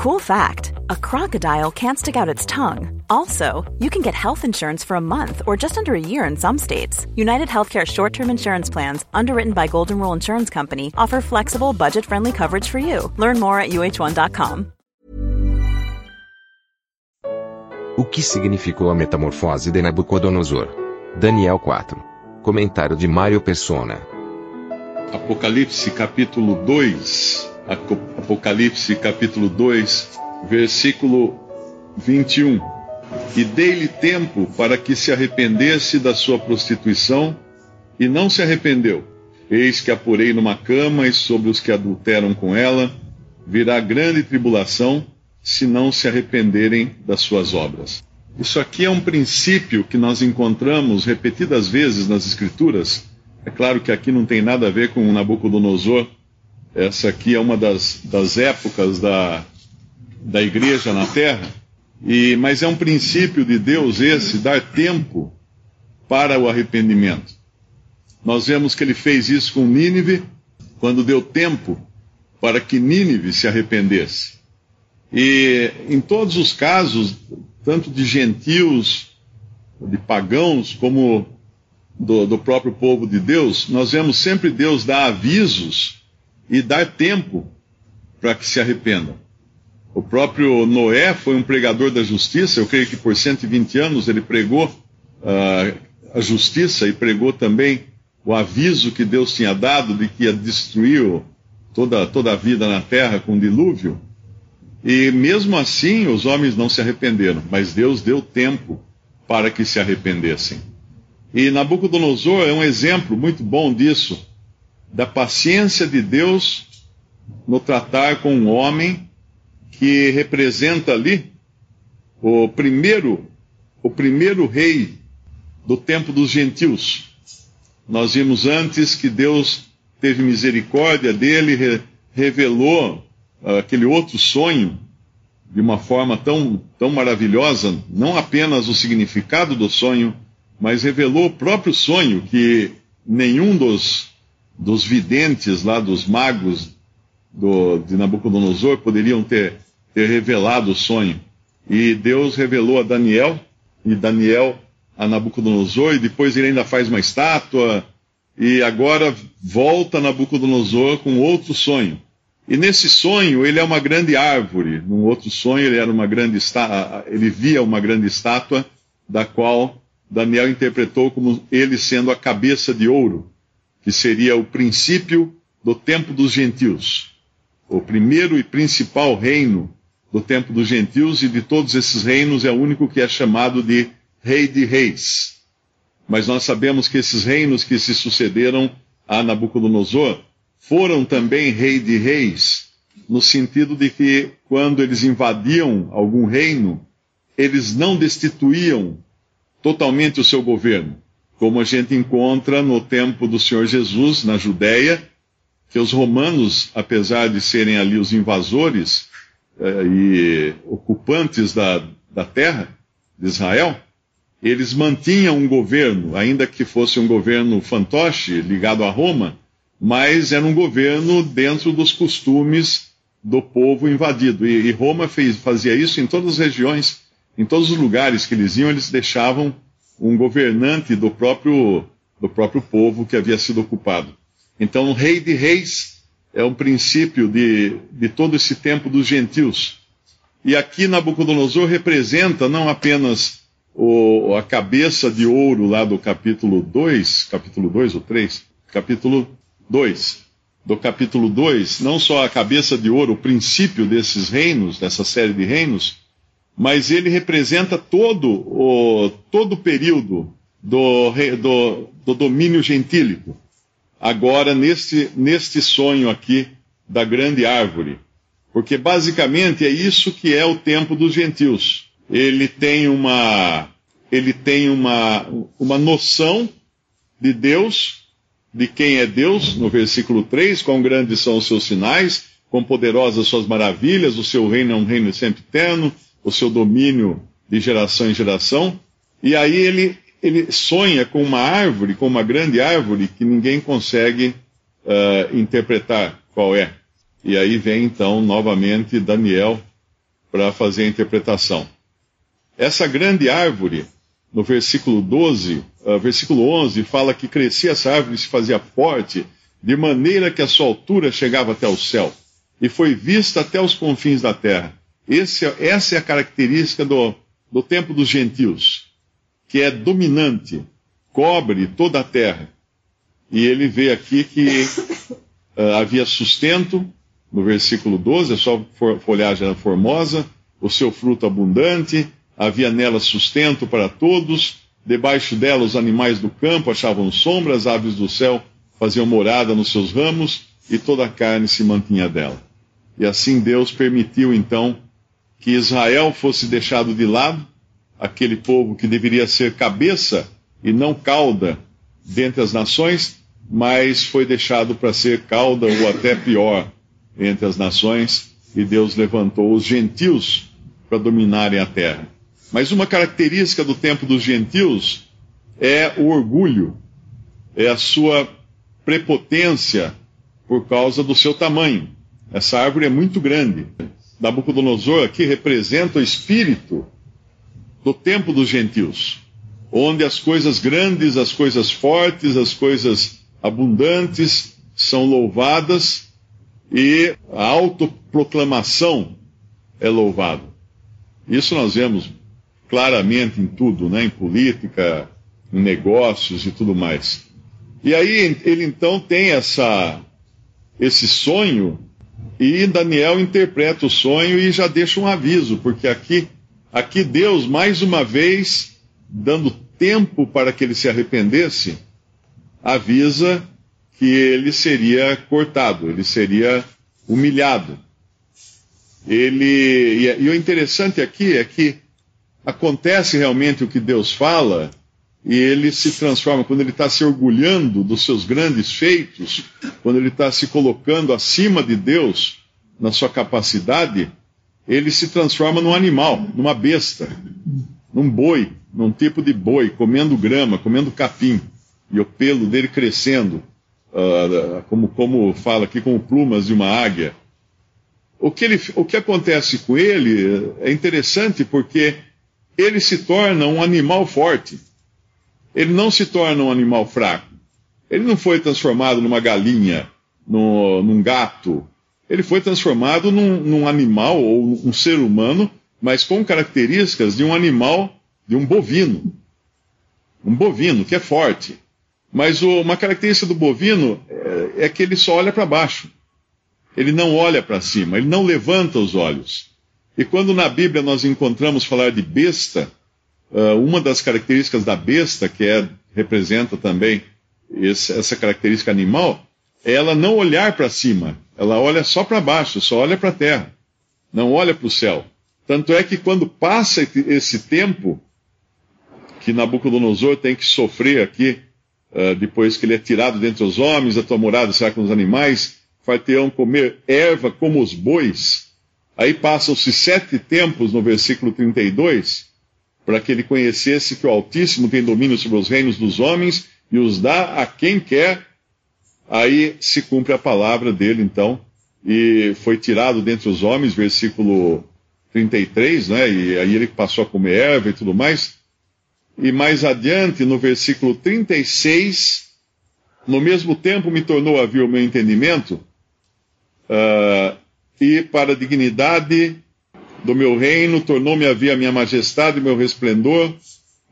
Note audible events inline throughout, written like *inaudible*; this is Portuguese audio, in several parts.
Cool fact a crocodile can't stick out its tongue. Also, you can get health insurance for a month or just under a year in some states. United Healthcare short term insurance plans, underwritten by Golden Rule Insurance Company, offer flexible, budget friendly coverage for you. Learn more at uh1.com. O que significou a metamorfose de Nabucodonosor? Daniel 4. Comentário de Mário Persona. Apocalipse capítulo 2. Apocalipse capítulo 2, versículo 21. E dei-lhe tempo para que se arrependesse da sua prostituição, e não se arrependeu. Eis que apurei numa cama, e sobre os que adulteram com ela virá grande tribulação, se não se arrependerem das suas obras. Isso aqui é um princípio que nós encontramos repetidas vezes nas Escrituras. É claro que aqui não tem nada a ver com Nabucodonosor. Essa aqui é uma das, das épocas da, da igreja na terra. E, mas é um princípio de Deus esse, dar tempo para o arrependimento. Nós vemos que ele fez isso com Nínive, quando deu tempo para que Nínive se arrependesse. E em todos os casos, tanto de gentios, de pagãos, como do, do próprio povo de Deus, nós vemos sempre Deus dar avisos e dar tempo para que se arrependam. O próprio Noé foi um pregador da justiça, eu creio que por 120 anos ele pregou uh, a justiça e pregou também o aviso que Deus tinha dado de que ia destruir toda, toda a vida na terra com dilúvio. E mesmo assim os homens não se arrependeram, mas Deus deu tempo para que se arrependessem. E Nabucodonosor é um exemplo muito bom disso, da paciência de Deus no tratar com um homem que representa ali o primeiro, o primeiro rei do tempo dos gentios. Nós vimos antes que Deus teve misericórdia dele, re, revelou aquele outro sonho de uma forma tão, tão maravilhosa, não apenas o significado do sonho, mas revelou o próprio sonho que nenhum dos, dos videntes lá, dos magos do, de Nabucodonosor poderiam ter, ter revelado o sonho. E Deus revelou a Daniel, e Daniel a Nabucodonosor, e depois ele ainda faz uma estátua, e agora volta Nabucodonosor com outro sonho. E nesse sonho ele é uma grande árvore. Num outro sonho ele era uma grande ele via uma grande estátua da qual Daniel interpretou como ele sendo a cabeça de ouro, que seria o princípio do tempo dos gentios. O primeiro e principal reino do tempo dos gentios e de todos esses reinos é o único que é chamado de rei de reis. Mas nós sabemos que esses reinos que se sucederam a Nabucodonosor foram também rei de reis, no sentido de que quando eles invadiam algum reino, eles não destituíam totalmente o seu governo, como a gente encontra no tempo do Senhor Jesus na Judéia, que os romanos, apesar de serem ali os invasores eh, e ocupantes da, da terra de Israel, eles mantinham um governo, ainda que fosse um governo fantoche ligado a Roma, mas era um governo dentro dos costumes do povo invadido. E, e Roma fez, fazia isso em todas as regiões, em todos os lugares que eles iam, eles deixavam um governante do próprio, do próprio povo que havia sido ocupado. Então, rei de reis é um princípio de, de todo esse tempo dos gentios. E aqui Nabucodonosor representa não apenas o, a cabeça de ouro lá do capítulo 2, capítulo 2 ou 3, capítulo 2, do capítulo 2, não só a cabeça de ouro, o princípio desses reinos, dessa série de reinos, mas ele representa todo o, todo o período do, do, do domínio gentílico. Agora, neste, neste sonho aqui da grande árvore. Porque basicamente é isso que é o tempo dos gentios. Ele tem uma, ele tem uma, uma noção de Deus de quem é Deus, no versículo 3, quão grandes são os seus sinais, quão poderosas suas maravilhas, o seu reino é um reino sempre eterno, o seu domínio de geração em geração. E aí ele, ele sonha com uma árvore, com uma grande árvore, que ninguém consegue uh, interpretar qual é. E aí vem então novamente Daniel para fazer a interpretação. Essa grande árvore, no versículo 12, uh, versículo 11, fala que crescia essa árvore e se fazia forte, de maneira que a sua altura chegava até o céu, e foi vista até os confins da terra. Esse, essa é a característica do, do tempo dos gentios, que é dominante, cobre toda a terra. E ele vê aqui que uh, *laughs* havia sustento, no versículo 12, a sua folhagem era formosa, o seu fruto abundante, havia nela sustento para todos, debaixo dela os animais do campo achavam sombra, as aves do céu faziam morada nos seus ramos, e toda a carne se mantinha dela. E assim Deus permitiu então que Israel fosse deixado de lado, aquele povo que deveria ser cabeça e não cauda dentre as nações, mas foi deixado para ser cauda ou até pior entre as nações, e Deus levantou os gentios para dominarem a terra. Mas uma característica do tempo dos gentios é o orgulho, é a sua prepotência por causa do seu tamanho. Essa árvore é muito grande. Nabucodonosor aqui representa o espírito do tempo dos gentios, onde as coisas grandes, as coisas fortes, as coisas abundantes são louvadas e a autoproclamação é louvada. Isso nós vemos claramente em tudo, né? em política, em negócios e tudo mais. E aí ele então tem essa, esse sonho e Daniel interpreta o sonho e já deixa um aviso, porque aqui, aqui Deus mais uma vez dando tempo para que ele se arrependesse, avisa que ele seria cortado, ele seria humilhado. Ele e, e o interessante aqui é que acontece realmente o que Deus fala e ele se transforma quando ele está se orgulhando dos seus grandes feitos, quando ele está se colocando acima de Deus na sua capacidade, ele se transforma num animal, numa besta, num boi, num tipo de boi, comendo grama, comendo capim, e o pelo dele crescendo uh, como, como fala aqui, como plumas de uma águia. O que, ele, o que acontece com ele é interessante porque ele se torna um animal forte. Ele não se torna um animal fraco. Ele não foi transformado numa galinha, no, num gato. Ele foi transformado num, num animal ou um ser humano, mas com características de um animal, de um bovino. Um bovino que é forte. Mas o, uma característica do bovino é, é que ele só olha para baixo. Ele não olha para cima, ele não levanta os olhos. E quando na Bíblia nós encontramos falar de besta, uh, uma das características da besta, que é, representa também esse, essa característica animal, é ela não olhar para cima. Ela olha só para baixo, só olha para a terra. Não olha para o céu. Tanto é que quando passa esse tempo que Nabucodonosor tem que sofrer aqui uh, depois que ele é tirado dentre os homens, a tua morada será com os animais, far-te-ão comer erva como os bois. Aí passam-se sete tempos no versículo 32, para que ele conhecesse que o Altíssimo tem domínio sobre os reinos dos homens e os dá a quem quer. Aí se cumpre a palavra dele, então, e foi tirado dentre os homens, versículo 33, né? E aí ele passou a comer erva e tudo mais. E mais adiante, no versículo 36, no mesmo tempo me tornou a vir o meu entendimento, uh, e para a dignidade do meu reino tornou-me a ver a minha majestade e meu resplendor.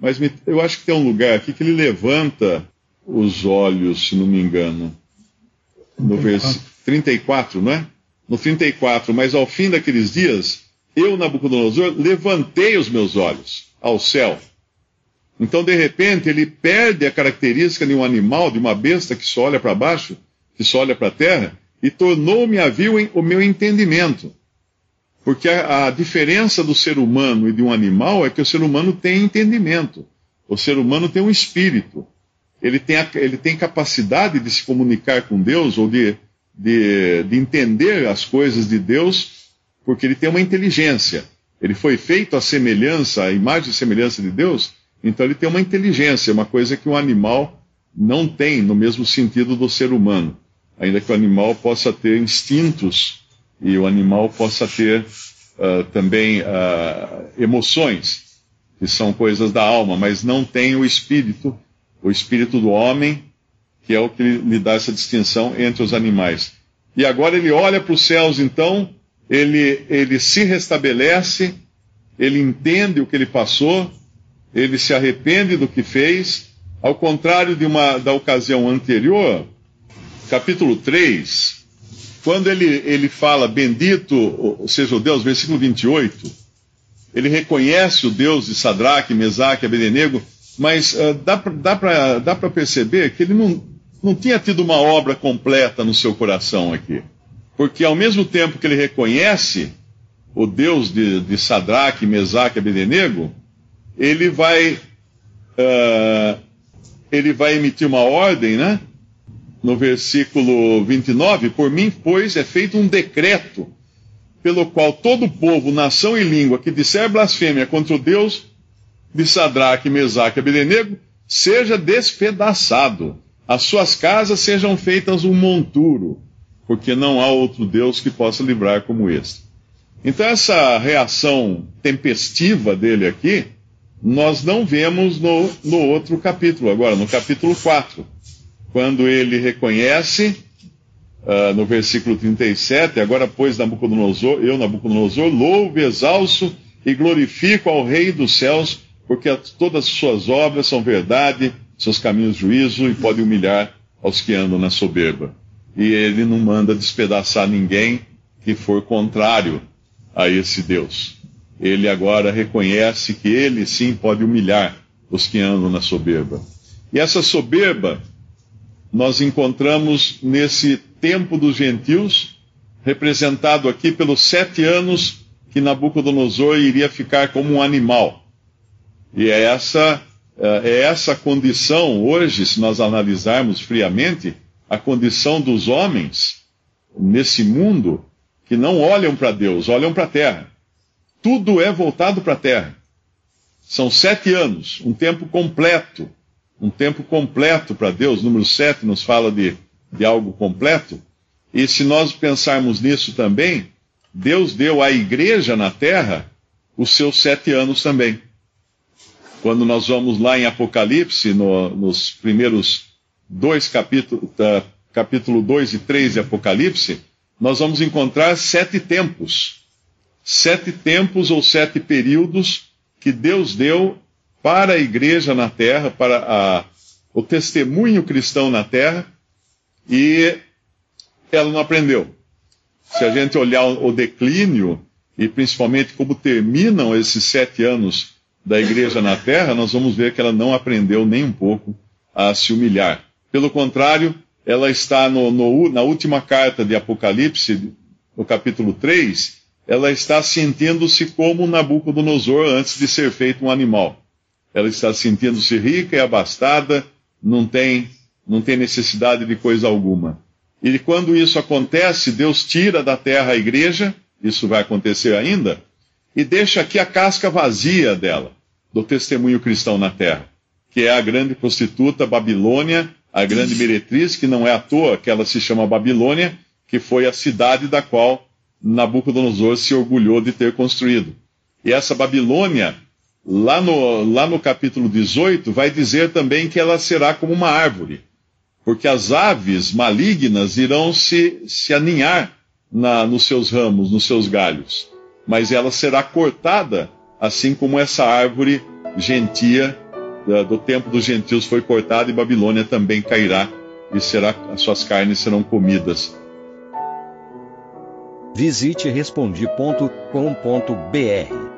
Mas me, eu acho que tem um lugar aqui que ele levanta os olhos, se não me engano. No versículo 34, não é? No 34, mas ao fim daqueles dias, eu, Nabucodonosor, levantei os meus olhos ao céu então, de repente, ele perde a característica de um animal, de uma besta que só olha para baixo, que só olha para a terra, e tornou-me a vir o meu entendimento. Porque a, a, diferença do ser humano e de um animal é que o ser humano tem entendimento. O ser humano tem um espírito. Ele tem, a, ele tem capacidade de se comunicar com Deus ou de, de, de entender as coisas de Deus, porque ele tem uma inteligência. Ele foi feito à semelhança, à imagem e semelhança de Deus, então ele tem uma inteligência, uma coisa que um animal não tem no mesmo sentido do ser humano. Ainda que o animal possa ter instintos e o animal possa ter uh, também uh, emoções, que são coisas da alma, mas não tem o espírito, o espírito do homem, que é o que lhe dá essa distinção entre os animais. E agora ele olha para os céus, então, ele, ele se restabelece, ele entende o que ele passou, ele se arrepende do que fez, ao contrário de uma, da ocasião anterior, capítulo 3, quando ele, ele fala bendito seja o Deus, versículo 28, ele reconhece o Deus de Sadraque, Mesaque, Abednego, mas uh, dá para perceber que ele não, não tinha tido uma obra completa no seu coração aqui. Porque ao mesmo tempo que ele reconhece o Deus de, de Sadraque, Mesaque, Abednego, ele vai, uh, ele vai emitir uma ordem, né? No versículo 29, por mim, pois, é feito um decreto, pelo qual todo povo, nação e língua que disser blasfêmia contra o Deus de Sadraque, Mesaque e Abednego, seja despedaçado, as suas casas sejam feitas um monturo, porque não há outro Deus que possa livrar como este. Então, essa reação tempestiva dele aqui, nós não vemos no, no outro capítulo, agora, no capítulo 4 quando ele reconhece, uh, no versículo 37, agora, pois, Nabucodonosor, eu, Nabucodonosor, louvo, exalço e glorifico ao Rei dos céus, porque todas as suas obras são verdade, seus caminhos juízo, e pode humilhar aos que andam na soberba. E ele não manda despedaçar ninguém que for contrário a esse Deus. Ele agora reconhece que ele sim pode humilhar os que andam na soberba. E essa soberba nós encontramos nesse tempo dos gentios, representado aqui pelos sete anos que Nabucodonosor iria ficar como um animal. E é essa, eh, é essa condição, hoje, se nós analisarmos friamente, a condição dos homens nesse mundo que não olham para Deus, olham para a terra. Tudo é voltado para a terra. São sete anos, um tempo completo um tempo completo para Deus. Número 7 nos fala de, de algo completo. E se nós pensarmos nisso também, Deus deu à igreja na terra os seus sete anos também. Quando nós vamos lá em Apocalipse, no, nos primeiros dois capítulos, capítulo 2 e 3 de Apocalipse, nós vamos encontrar sete tempos. Sete tempos ou sete períodos que Deus deu para a igreja na terra, para a, o testemunho cristão na terra, e ela não aprendeu. Se a gente olhar o declínio, e principalmente como terminam esses sete anos da igreja na terra, nós vamos ver que ela não aprendeu nem um pouco a se humilhar. Pelo contrário, ela está no, no, na última carta de Apocalipse, no capítulo 3, ela está sentindo-se como Nabucodonosor antes de ser feito um animal ela está sentindo-se rica e abastada, não tem, não tem necessidade de coisa alguma. E quando isso acontece, Deus tira da terra a igreja, isso vai acontecer ainda, e deixa aqui a casca vazia dela, do testemunho cristão na terra, que é a grande prostituta Babilônia, a grande meretriz, que não é à toa que ela se chama Babilônia, que foi a cidade da qual Nabucodonosor se orgulhou de ter construído. E essa Babilônia Lá no, lá no capítulo 18, vai dizer também que ela será como uma árvore, porque as aves malignas irão se, se aninhar na, nos seus ramos, nos seus galhos, mas ela será cortada, assim como essa árvore gentia do tempo dos gentios foi cortada, e Babilônia também cairá, e será, as suas carnes serão comidas. Visite respondi.com.br